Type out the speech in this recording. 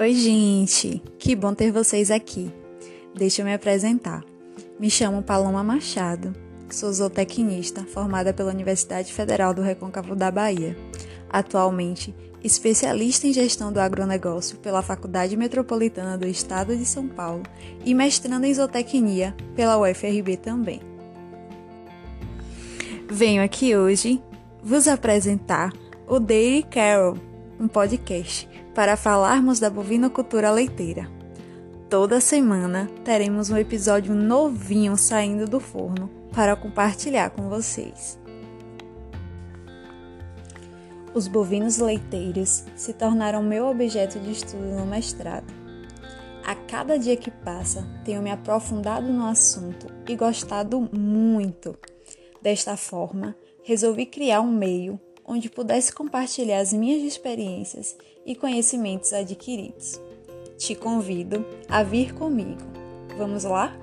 Oi, gente! Que bom ter vocês aqui. Deixa eu me apresentar. Me chamo Paloma Machado, sou zootecnista formada pela Universidade Federal do Recôncavo da Bahia. Atualmente, especialista em gestão do agronegócio pela Faculdade Metropolitana do Estado de São Paulo e mestrando em zootecnia pela UFRB também. Venho aqui hoje vos apresentar o Daily Carol, um podcast para falarmos da bovinocultura leiteira. Toda semana teremos um episódio novinho saindo do forno para compartilhar com vocês. Os bovinos leiteiros se tornaram meu objeto de estudo no mestrado. A cada dia que passa, tenho me aprofundado no assunto e gostado muito. Desta forma, resolvi criar um meio onde pudesse compartilhar as minhas experiências e conhecimentos adquiridos. Te convido a vir comigo. Vamos lá?